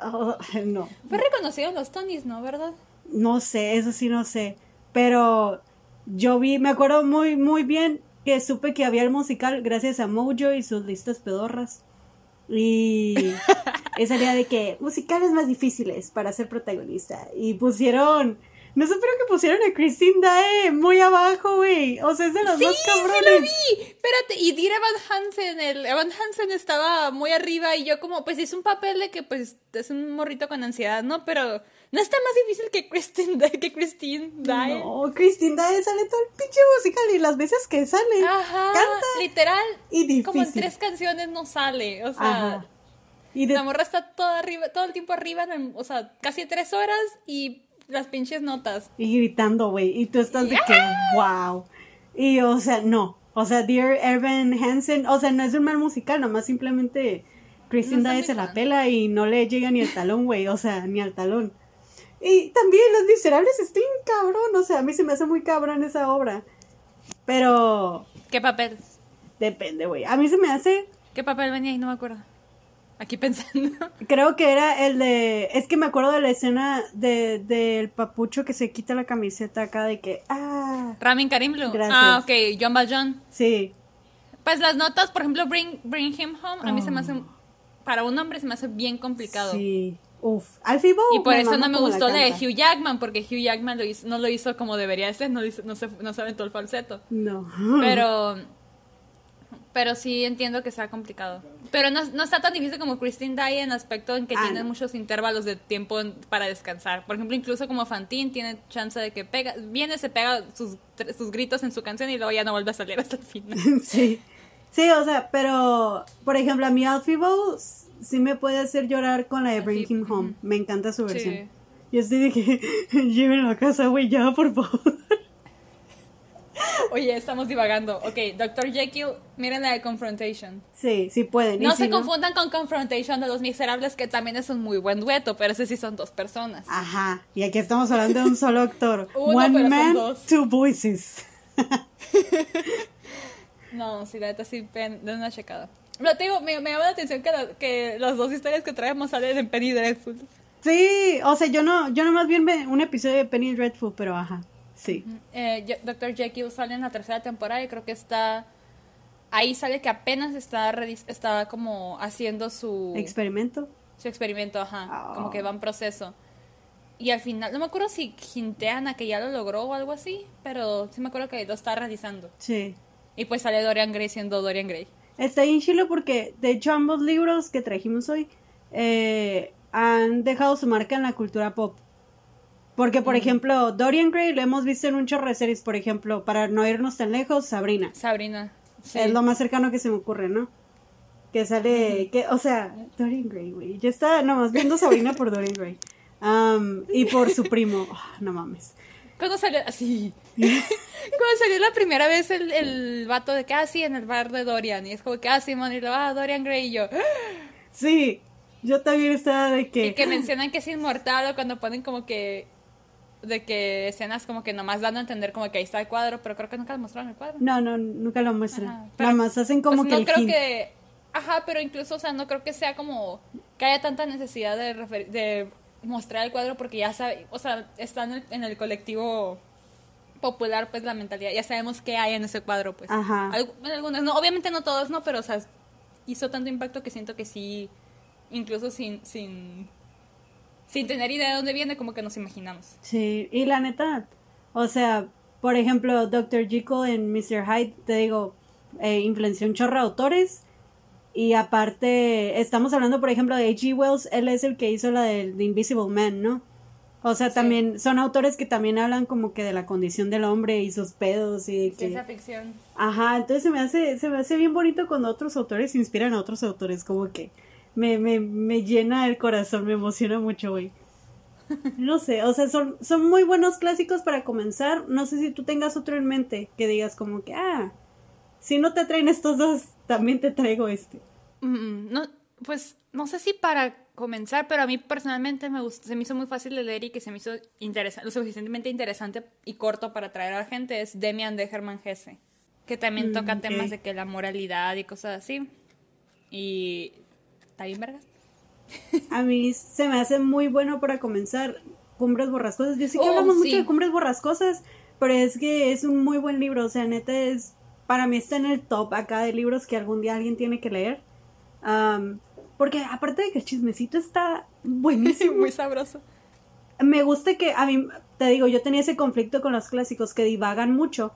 oh, no, Fue reconocido en los Tonys, ¿no? ¿Verdad? no sé, eso sí no sé. Pero yo vi, me acuerdo muy, muy bien que supe que había el musical gracias a Mojo y sus listas pedorras. Y esa idea de que musicales más difíciles para ser protagonista. Y pusieron, no sé, pero que pusieron a Christine Dae muy abajo, güey. O sea, es de los Sí, más sí cabrones. lo vi. Espérate, y Dear Evan Hansen, el Evan Hansen estaba muy arriba y yo como, pues hizo un papel de que pues es un morrito con ansiedad, ¿no? Pero no está más difícil que Christine que Christine Dae. No, Christine Dae sale todo el pinche musical y las veces que sale, Ajá, canta literal, y como en difícil. tres canciones no sale, o sea, Ajá. Y de la morra está toda arriba, todo el tiempo arriba, el- o sea, casi tres horas y las pinches notas. Y gritando, güey. Y tú estás de que, wow. Y, o sea, no. O sea, Dear Evan Hansen, o sea, no es un mal musical, nomás simplemente Christine No muy se la pela y no le llega ni al talón, güey. O sea, ni al talón. Y también Los Miserables están cabrón. O sea, a mí se me hace muy cabrón esa obra. Pero ¿Qué papel? depende, güey. A mí se me hace ¿Qué papel venía ahí? No me acuerdo. Aquí pensando. Creo que era el de. Es que me acuerdo de la escena de, del papucho que se quita la camiseta acá de que. Ah. Ramin Karim Blue. Gracias. Ah, ok, John Valjean. Sí. Pues las notas, por ejemplo, Bring, bring Him Home, a mí se me Oh. hace, para un hombre se me hace bien complicado. Sí. Uf. Alfie Bow. Y por eso no me gustó la de. Hugh Jackman, porque Hugh Jackman lo hizo- no lo hizo como debería ser, no, hizo- no, se, no se aventó el falseto. No. Pero, pero sí entiendo que sea complicado. Pero no, no está tan difícil como Christine Day en aspecto en que Ah, tiene no. muchos intervalos de tiempo en- para descansar. Por ejemplo, incluso como Fantine tiene chance de que pega, viene, se pega sus, sus gritos en su canción y luego ya no vuelve a salir hasta el final. sí. Sí, o sea, pero. Por ejemplo, a mí Alfie Bow sí me puede hacer llorar con la de Bring Him Home. Me encanta su Sí. versión. Yo estoy de que. Llévenlo a casa, güey, ya, por favor. Oye, estamos divagando. Ok, Dr. Jekyll, miren la de Confrontation. Sí, sí pueden. No si se confundan con Confrontation de los Miserables, que también es un muy buen dueto, pero ese sí son dos personas. Ajá, y aquí estamos hablando de un solo actor. Uno, One man, two voices. No, sí, la neta sí, den una checada. Pero te digo, me, me llama la atención que, la- que las dos historias que traemos salen en Penny Dreadful. Sí, o sea, yo no, yo nomás vi un- episodio de Penny Dreadful, pero ajá, sí. Eh, Ye- Dr. Jekyll sale en la tercera temporada y creo que está... Ahí sale que apenas está, está como haciendo su... Experimento. su experimento, ajá, Ah. como que va en proceso. Y al final, no me acuerdo si hintean a que ya lo logró o algo así, pero sí me acuerdo que lo está realizando. Sí. Y pues sale Dorian Gray siendo Dorian Gray. Está bien chilo porque, de hecho, ambos libros que trajimos hoy eh, han dejado su marca en la cultura pop. Porque, por ejemplo, Dorian Gray lo hemos visto en un chorro de series, por ejemplo, para no irnos tan lejos, Sabrina. Sabrina. sí. Es lo más cercano que se me ocurre, ¿no? Que sale, que, o sea, Dorian Gray, güey. Yo estaba nomás viendo Sabrina por Dorian Gray. Y por su primo. Ah, no mames. ¿Cuándo salió? Así. Cuando salió la primera vez el, el vato de que, ah, sí, en el bar de Dorian. Y es como que, ah, Simón, y lo, ah, Dorian Gray. Y yo, "Ah". Sí, yo también estaba de que. y que mencionan que es inmortal o cuando ponen como que de que escenas como que nomás dando a entender como que ahí está el cuadro, pero creo que nunca mostraron el cuadro. No, no, nunca lo muestran. Nada más hacen como pues que no creo que ajá, pero incluso, o sea, no creo que sea como que haya tanta necesidad de de mostrar el cuadro porque ya sabe, o sea, está en el, colectivo popular pues la mentalidad, ya sabemos qué hay en ese cuadro, pues. Ajá. algunos, no, obviamente no todos, no, pero o sea, hizo tanto impacto que siento que sí incluso sin sin sin tener idea de dónde viene, como que nos imaginamos. Sí, y la neta, o sea, por ejemplo, Dr. Jekyll en Mr. Hyde, te digo, eh, influenció un chorro de autores. Y aparte, estamos hablando, por ejemplo, de H.G. Wells, él es el que hizo la de The Invisible Man, ¿no? O sea, también son autores que también hablan como que de la condición del hombre y sus pedos y que... Esa ficción. Ajá, entonces se me hace se me hace bien bonito cuando otros autores inspiran a otros autores, como que me, me, me llena el corazón, me emociona mucho, güey. No sé, o sea, son, son muy buenos clásicos para comenzar. No sé si tú tengas otro en mente que digas como que, ah, si no te traen estos dos, también te traigo este. Mm, no, pues no sé si para comenzar, pero a mí personalmente me se me hizo muy fácil de leer y que se me hizo interesante, lo suficientemente interesante y corto para atraer a la gente es Demian de Hermann Hesse, que también mm, toca temas de que la moralidad y cosas así. Y ¿Está bien, vergas? A mí se me hace muy bueno para comenzar Cumbres Borrascosas. Yo sé que oh, hablamos mucho de Cumbres Borrascosas, pero es que es un muy buen libro. O sea, neta es. Para mí está en el top acá de libros que algún día alguien tiene que leer. Porque aparte de que el chismecito está buenísimo. muy sabroso. Me gusta que a mí, te digo, yo tenía ese conflicto con los clásicos que divagan mucho.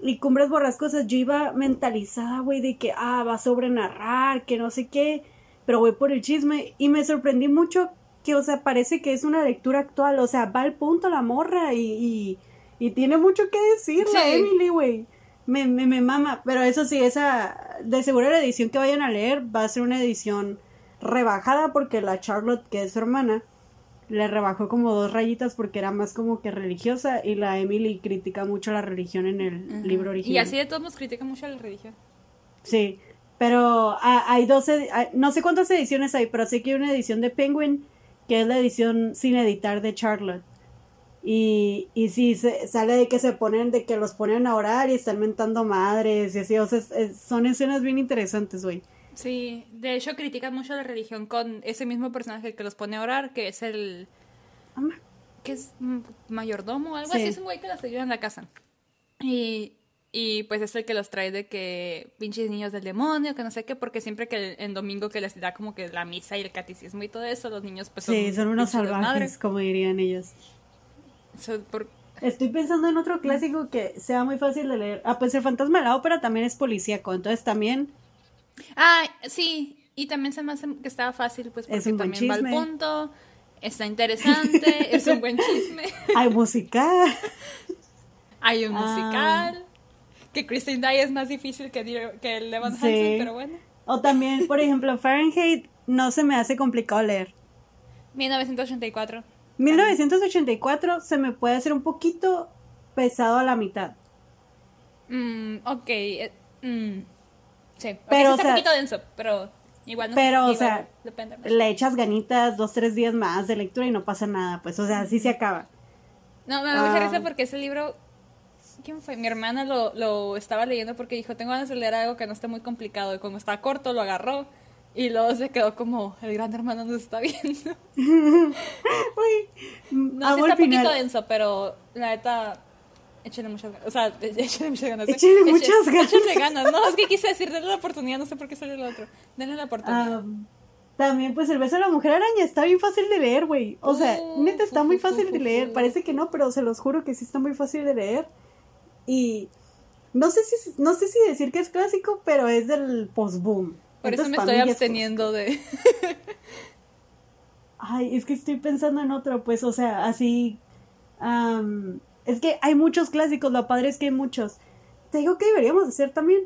Y Cumbres Borrascosas, yo iba mentalizada, güey, de que, ah, va a sobrenarrar, que no sé qué pero voy por el chisme y me sorprendí mucho que, o sea, parece que es una lectura actual, o sea, va al punto la morra y, y, tiene mucho que decir la Emily, güey. Me, me, me mama, pero eso sí, esa, de seguro la edición que vayan a leer va a ser una edición rebajada porque la Charlotte, que es su hermana, le rebajó como dos rayitas porque era más como que religiosa y la Emily critica mucho la religión en el libro original. Y así de todos nos critica mucho la religión. Sí, pero ah, hay 12, no sé cuántas ediciones hay, pero sé que hay una edición de Penguin, que es la edición sin editar de Charlotte. Y, y sí, se, sale de que se ponen, de que los ponen a orar y están mentando madres y así, o sea, son escenas bien interesantes, güey. Sí, de hecho critican mucho la religión con ese mismo personaje que los pone a orar, que es el... que es mayordomo o algo así, es un güey que los ayuda en la casa. Y y pues es el que los trae de que pinches niños del demonio, que no sé qué, porque siempre que en domingo que les da como que la misa y el catecismo y todo eso, los niños pues son... Sí, son unos salvajes, como dirían ellos. Estoy pensando en otro clásico que sea muy fácil de leer. Ah, pues el fantasma de la ópera también es policíaco, entonces también... Ah, sí, y también se me hace que estaba fácil, pues porque también va al punto, está interesante, es un buen chisme. Hay musical. Hay un musical que Christine Day es más difícil que, que Levan Hansen, pero bueno. O también, por ejemplo, Fahrenheit no se me hace complicado leer. 1984. 1984 se me puede hacer un poquito pesado a la mitad. Mm, ok. Eh, mm, sí, pero, está un poquito denso, pero igual no Pero, o sea, le echas ganitas dos, tres días más de lectura y no pasa nada, pues, o sea, así se acaba. No, me da mucha ah. porque ese libro ¿Quién fue? Mi hermana lo, lo estaba leyendo porque dijo, tengo ganas de leer algo que no esté muy complicado. Y como está corto, lo agarró. Y luego se quedó como, el gran hermano nos está viendo. Uy, no, sí está un poquito denso, pero la neta, échenle muchas ganas. O sea, échenle muchas ganas. Échenle muchas ganas. Échenle ganas. No, es que quise decir, denle la oportunidad, no sé por qué salió el otro. Denle la oportunidad. también, pues, El beso de la mujer araña está bien fácil de leer, güey. O sea, neta está muy fácil de leer. Parece que no, pero se los juro que sí está muy fácil de leer. Y no sé si, no sé si decir que es clásico, pero es del post-boom. Por eso me estoy absteniendo de... Ay, es que estoy pensando en otro, pues, o sea, así... es que hay muchos clásicos, lo padre es que hay muchos. Te digo que deberíamos hacer también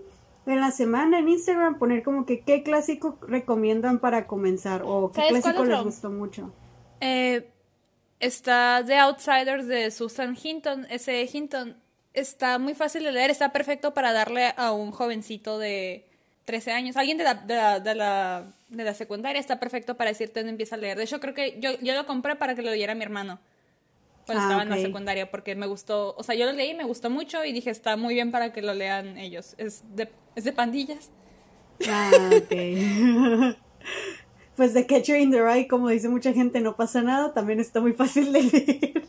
en la semana en Instagram poner como que qué clásico recomiendan para comenzar o qué clásico les gustó mucho. Eh, está The Outsiders de Susan Hinton. Ese Hinton está muy fácil de leer, está perfecto para darle a un jovencito de 13 años, alguien de la, de la, de la, de la secundaria, está perfecto para decirte dónde empieza a leer. De hecho, creo que yo, yo lo compré para que lo leyera mi hermano. Cuando Ah, estaba en la secundaria, porque me gustó, o sea, yo lo leí, me gustó mucho y dije, está muy bien para que lo lean ellos. Es de, es de pandillas. Ah, ok. pues de Catcher in the Rye, como dice mucha gente, no pasa nada, también está muy fácil de leer.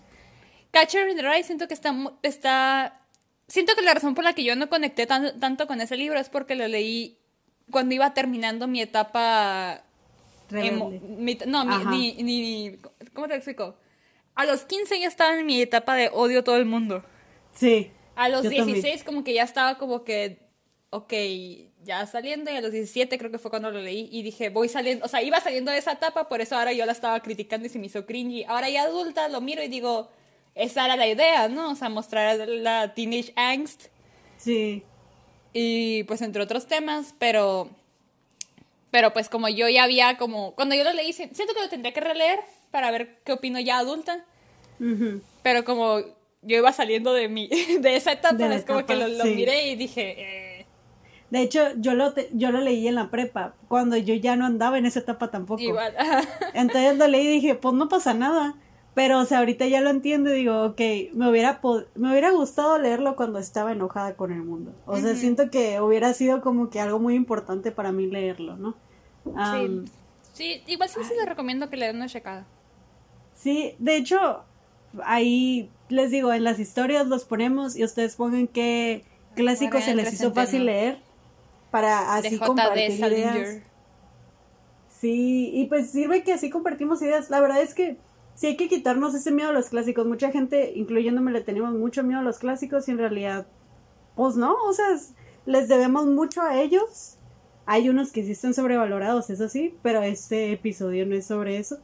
Catcher in the Rye siento que está, está... Siento que la razón por la que yo no conecté tan- tanto con ese libro es porque lo leí cuando iba terminando mi etapa... emo- mi- no, mi- ni, ni- ¿Cómo te explico? A los 15 ya estaba en mi etapa de odio a todo el mundo. Sí. A los Yo también. 16 como que ya estaba como que, ok, ya saliendo y a los 17 creo que fue cuando lo leí y dije, voy saliendo, o sea, iba saliendo de esa etapa, por eso ahora yo la estaba criticando y se me hizo cringy. Ahora ya adulta lo miro y digo, esa era la idea, ¿no? O sea, mostrar la teenage angst Sí. y pues entre otros temas, pero, pero pues como yo ya había como, cuando yo lo leí, si- siento que lo tendría que releer para ver qué opino ya adulta. Pero como yo iba saliendo de mi, de esa etapa, De es como que lo, lo sí. miré y dije, eh, De hecho, yo lo, te- yo lo leí en la prepa, cuando yo ya no andaba en esa etapa tampoco. igual. Entonces lo leí y dije, pues no pasa nada. Pero, o sea, ahorita ya lo entiendo y digo, ok, me hubiera, me hubiera gustado leerlo cuando estaba enojada con el mundo. O sea, siento que hubiera sido como que algo muy importante para mí leerlo, ¿no? Sí. sí, igual sí les recomiendo que le den una checada. Sí, de hecho, ahí les digo, en las historias los ponemos y ustedes pongan qué clásicos se les hizo fácil leer para así compartir ideas. Sí, y pues sirve que así compartimos ideas. La verdad es que sí hay que quitarnos ese miedo a los clásicos. Mucha gente, incluyéndome, le tenemos mucho miedo a los clásicos y en realidad, pues no, o sea, es- les debemos mucho a ellos. Hay unos que sí están sobrevalorados, eso sí, pero este episodio no es sobre eso.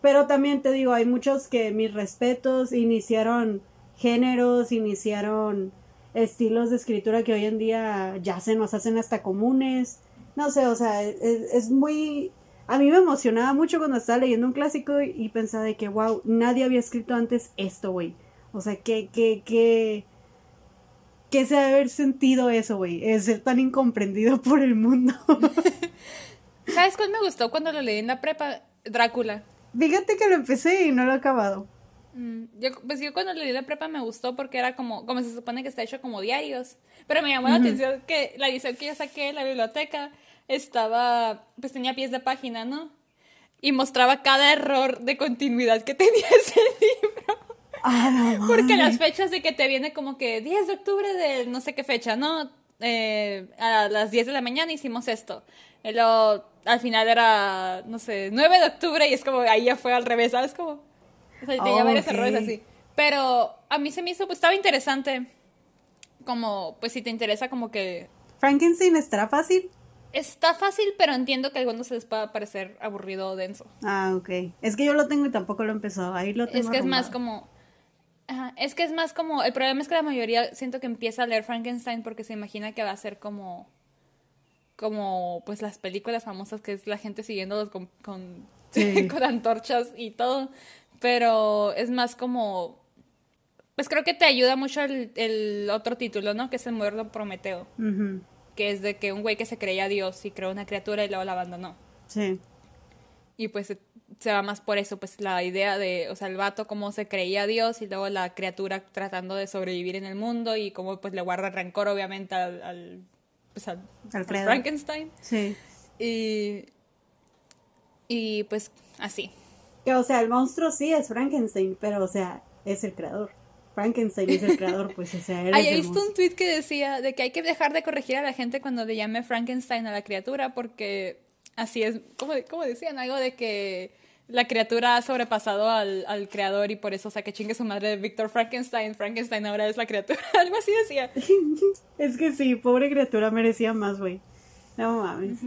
Pero también te digo, hay muchos que mis respetos iniciaron géneros, iniciaron estilos de escritura que hoy en día ya se nos hacen hasta comunes. No sé, o sea, es, muy... A mí me emocionaba mucho cuando estaba leyendo un clásico y, y pensaba de que, wow, nadie había escrito antes esto, güey. O sea, que, que, que... ¿Qué se debe haber sentido eso, güey? Es ser tan incomprendido por el mundo. ¿Sabes cuál me gustó cuando lo leí en la prepa? Drácula. Fíjate que lo empecé y no lo he acabado. Mm, Yo, pues yo cuando leí la prepa me gustó porque era como, como se supone que está hecho como diarios. Pero me llamó la atención que la edición que yo saqué en la biblioteca estaba, pues tenía pies de página, ¿no? Y mostraba cada error de continuidad que tenía ese libro. Ah, no Porque las fechas de que te viene como que 10 de octubre de no sé qué fecha, ¿no? Eh, a las 10 de la mañana hicimos esto. Y luego, al final era, no sé, 9 de octubre y es como, ahí ya fue al revés, ¿sabes? Como, o sea, tenía Oh, varios errores así. Pero a mí se me hizo, pues estaba interesante. Como, pues si te interesa como que... ¿Frankenstein estará fácil? Está fácil, pero entiendo que a algunos se les pueda parecer aburrido o denso. Ah, ok. Es que yo lo tengo y tampoco lo he empezado. Ahí lo tengo Es que es más como. Ajá, es que es más como. El problema es que la mayoría siento que empieza a leer Frankenstein porque se imagina que va a ser como. Como pues las películas famosas que es la gente siguiéndolos con, con, Sí. con antorchas y todo. Pero es más como. Pues creo que te ayuda mucho el, el otro título, ¿no? Que es el moderno Prometeo. Que es de que un güey que se creía Dios y creó una criatura y luego la abandonó. Sí. Y pues se, se va más por eso, pues la idea de, o sea, el vato cómo se creía Dios y luego la criatura tratando de sobrevivir en el mundo y cómo pues le guarda rencor obviamente al, al, pues, al- Al. Frankenstein. Sí. Y, y pues así. Que, o sea, el monstruo sí es Frankenstein, pero, o sea, es el creador. Frankenstein es el creador, pues, o sea, el visto un tweet que decía de que hay que dejar de corregir a la gente cuando le llame Frankenstein a la criatura porque así es, como, como decían, algo de que la criatura ha sobrepasado al, al creador y por eso, o sea, que chingue su madre Víctor Frankenstein, Frankenstein ahora es la criatura, algo así decía. Es que sí, pobre criatura merecía más, güey. No mames.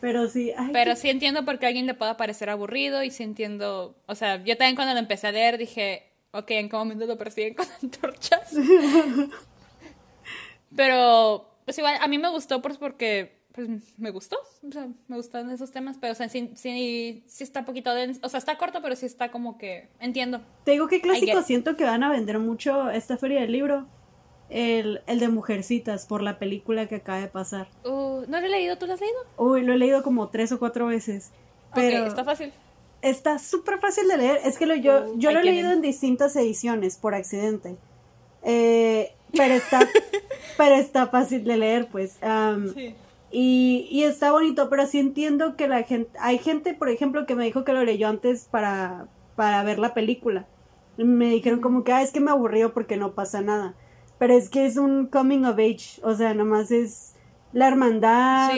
Pero sí, ay, Pero sí entiendo por qué a alguien le pueda parecer aburrido y sí entiendo, o sea, yo también cuando lo empecé a leer dije, ok, ¿en qué momento lo persiguen con antorchas? Pero, pues igual, a mí me gustó porque, pues me gustó, o sea, me gustan esos temas, pero o sea, sí, sí, sí está un poquito denso, o sea, está corto, pero sí está como que, entiendo. Te digo que clásico siento que van a vender mucho esta feria del libro. El, el de Mujercitas, por la película que acaba de pasar. Uh, ¿No lo he leído? ¿Tú lo has leído? Uy, lo he leído como tres o cuatro veces. Pero está fácil. está súper fácil de leer. Es que lo, yo, yo lo he leído en distintas ediciones por accidente. Eh, pero está pero está fácil de leer, pues. sí. Y, y, está bonito, pero sí entiendo que la gente, hay gente, por ejemplo, que me dijo que lo leyó antes para, para ver la película. Me dijeron como que, ah, es que me aburrió porque no pasa nada. Pero es que es un coming of age, o sea, nomás es la hermandad,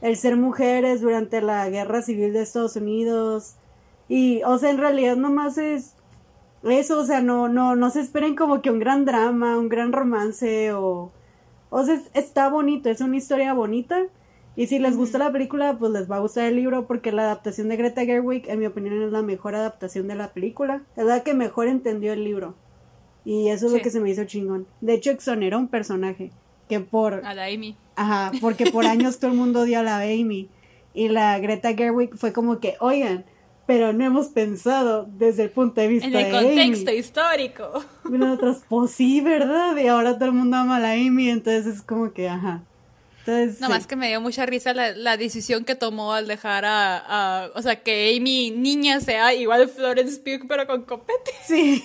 el ser mujeres durante la guerra civil de Estados Unidos. Y, o sea, en realidad nomás es eso, o sea, no, no, no se esperen como que un gran drama, un gran romance o... O sea, está bonito, es una historia bonita. Y si les gusta la película, pues les va a gustar el libro porque la adaptación de Greta Gerwig, en mi opinión, es la mejor adaptación de la película. Es la que mejor entendió el libro. Y eso es lo que se me hizo chingón. De hecho, exoneró un personaje que por... A la Amy. Ajá, porque por años todo el mundo odió a la Amy. Y la Greta Gerwig fue como que, oigan, pero no hemos pensado desde el punto de vista en el contexto histórico. Y otros, pues sí, ¿verdad? Y ahora todo el mundo ama a la Amy, entonces es como que, ajá. Entonces, Nada más que me dio mucha risa la, la, decisión que tomó al dejar a, a, O sea, que Amy niña sea igual Florence Pugh, pero con copete. Sí.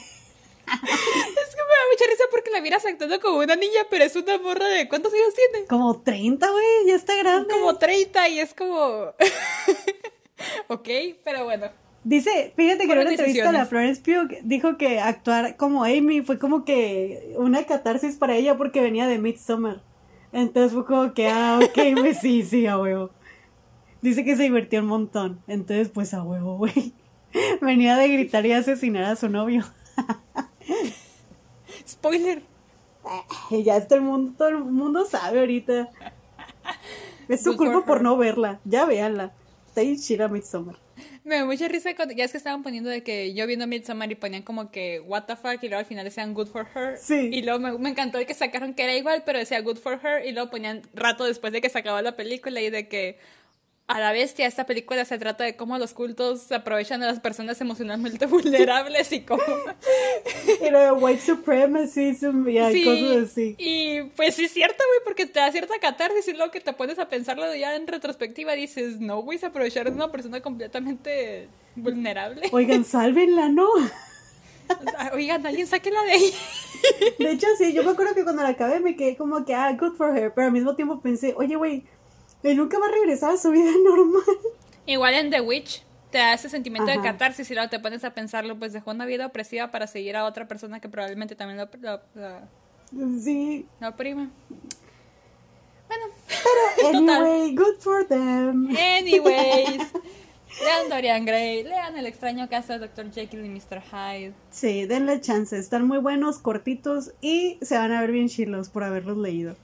es que me da mucha risa porque la miras actuando como una niña, pero es una morra de. ¿Cuántos años tiene? Como 30, güey, ya está grande. Como 30 y es como. ok, pero bueno. Dice, fíjate que en una entrevista a la Florence Pugh dijo que actuar como Amy fue como que una catarsis para ella porque venía de Midsommar. Entonces fue como que, ah, ok, pues sí, sí, a huevo. Dice que se divirtió un montón. Entonces, pues a huevo, güey. Venía de gritar y asesinar a su novio. Spoiler. Ya está el mundo, todo el mundo sabe ahorita. Es su culpa por no verla. Ya véanla. Está ahí chida Midsommar. Me da mucha risa cuando ya es que estaban poniendo de que yo viendo Midsommar y ponían como que what the fuck y luego al final decían good for her. Sí. Y luego me, me encantó de que sacaron que era igual, pero decía good for her y luego ponían rato después de que se acabó la película y de que a la bestia, esta película se trata de cómo los cultos se aprovechan de las personas emocionalmente vulnerables y cómo... y lo de white supremacy y cosas así. Y pues sí es cierto, güey, porque te da cierta catarsis y luego que te pones a pensarlo ya en retrospectiva dices, no, güey, se aprovecharon de una persona completamente vulnerable. Oigan, sálvenla, ¿no? Oigan, alguien sáquenla de ahí. De hecho, sí, yo me acuerdo que cuando la acabé me quedé como que, ah, good for her, pero al mismo tiempo pensé, oye, güey, y nunca va a regresar a su vida normal. Igual en The Witch te da ese sentimiento de catarsis y luego te pones a pensarlo, pues dejó una vida opresiva para seguir a otra persona que probablemente también lo, lo, sí. lo oprime. Bueno, pero anyway, good for them. Anyways, lean Dorian Gray, lean El extraño caso de Dr. Jekyll y Mr. Hyde. Sí, denle chance, están muy buenos, cortitos y se van a ver bien chilos por haberlos leído.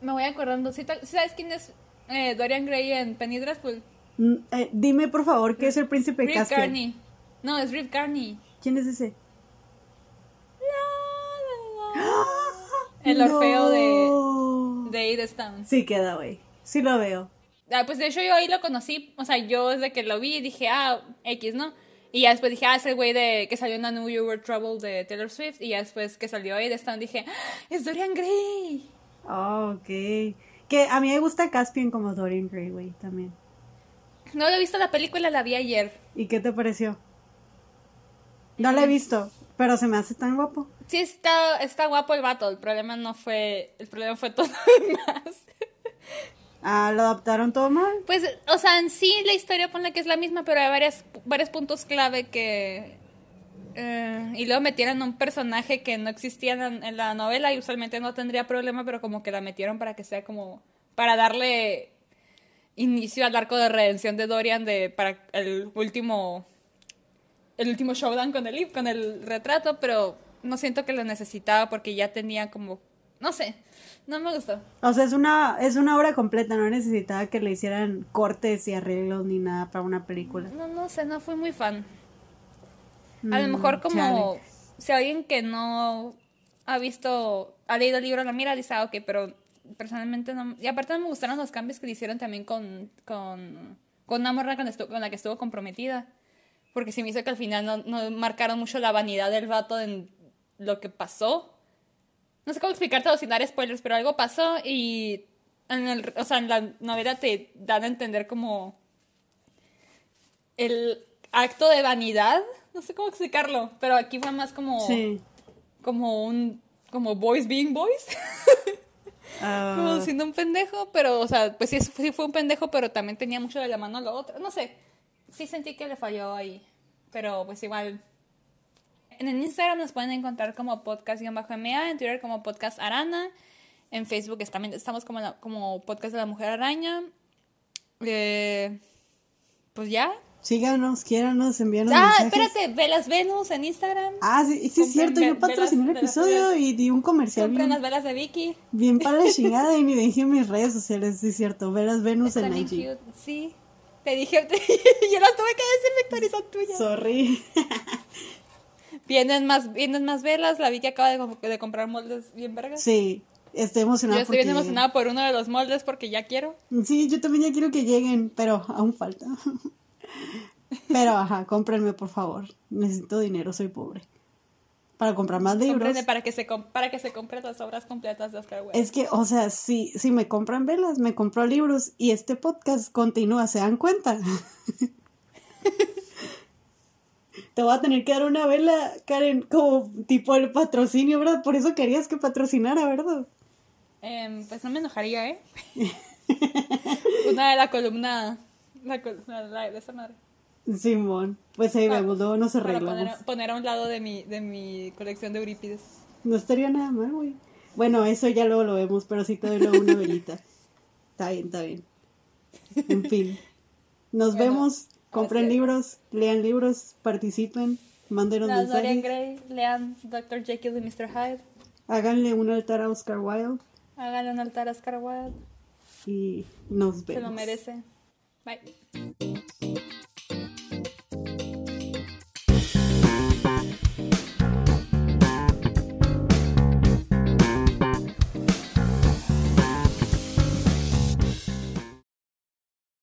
Me voy acordando, ¿sabes quién es eh, Dorian Gray en Penny Dreadful. Mm, eh, dime por favor qué es el príncipe Rip Carney. No, es Rip Carney. ¿Quién es ese? El Orfeo de, de Edestown. Sí queda, güey. Sí lo veo. Ah, pues de hecho yo ahí lo conocí, o sea, yo desde que lo vi dije, ah, X, ¿no? Y ya después dije, ah, es el güey de que salió en la New You Were Trouble de Taylor Swift. Y ya después que salió Edestown dije, ah, es Dorian Gray. Oh, ok. Que a mí me gusta Caspian como Dorian Gray, güey, también. No lo he visto la película, la vi ayer. ¿Y qué te pareció? No la he visto, pero se me hace tan guapo. Sí, está, está guapo el vato. El problema no fue. El problema fue todo lo demás. Ah, ¿lo adaptaron todo mal? Pues, o sea, en sí la historia pone que es la misma, pero hay varias, varios puntos clave que eh, y luego metieron un personaje que no existía en, la novela y usualmente no tendría problema, pero como que la metieron para que sea como. para darle inicio al arco de redención de Dorian de para el último. el último showdown con el, con el retrato, pero no siento que lo necesitaba porque ya tenía como. no sé. No me gustó. O sea, es una, es una obra completa, no necesitaba que le hicieran cortes y arreglos ni nada para una película. No, no sé, no fui muy fan. A lo mejor mm, como si alguien que no ha visto, ha leído el libro la mira, dice, ah, ok, pero personalmente no. Y aparte no me gustaron los cambios que le hicieron también con, con, con una morra con, con la que estuvo comprometida. Porque se me hizo que al final no, no, marcaron mucho la vanidad del vato en lo que pasó. No sé cómo explicarte o sin dar spoilers, pero algo pasó y en el, o sea, en la novela te dan a entender como el acto de vanidad. No sé cómo explicarlo, pero aquí fue más como. Sí. Como un. Como boys being boys. Ah, como siendo un pendejo, pero, o sea, pues sí, sí fue un pendejo, pero también tenía mucho de la mano a lo otro. No sé. Sí sentí que le falló ahí. Pero pues igual. En el Instagram nos pueden encontrar como podcast-ma, en Twitter como podcast arana, en Facebook también estamos como, la- como podcast de la mujer araña. Eh, pues ya. Síganos, quiéranos, envíanos Ah, mensajes. espérate, Velas Venus en Instagram. Ah, sí, sí es cierto, yo patrociné el velas- episodio y di un comercial Compren las velas de Vicky. bien para la chingada y ni dije mis redes sociales, sí es cierto, Veras Venus Están en IG. cute. Sí. Te dije, yo las tuve que decir, Victoria, son tuyas. Sorry. Vienen más, vienen más velas. La Vicky acaba de, de comprar moldes bien vergas. Sí, estoy Yo emocionada. estoy bien emocionada por uno de los moldes porque ya quiero. Sí, yo también ya quiero que lleguen, pero aún falta. Pero ajá, cómprenme por favor. Necesito dinero, soy pobre. Para comprar más libros. Para que se para que se compren las obras completas de Oscar Wilde. Es que, o sea, si, si me compran velas, me compro libros y este podcast continúa, ¿se dan cuenta? Te voy a tener que dar una vela, Karen, como tipo el patrocinio, ¿verdad? Por eso querías que patrocinara, ¿verdad? Em, pues no me enojaría, ¿eh? Una de la columna. La columna la- de esa madre. Simón, pues ahí Para- vemos, luego nos Para arreglamos. poner, poner a un lado de mi, de mi colección de Eurípides. No estaría nada mal, güey. Bueno, eso ya luego lo vemos, pero sí te doy luego una velita. Está bien, está bien. En fin. Nos Bueno, vemos, compren libros, lean libros, participen, mándenos Dorian mensajes, Gray, lean Dr. Jekyll y Mr. Hyde. háganle un altar a Oscar Wilde Háganle un altar a Oscar Wilde. y nos Se vemos. lo merece. 拜。Bye.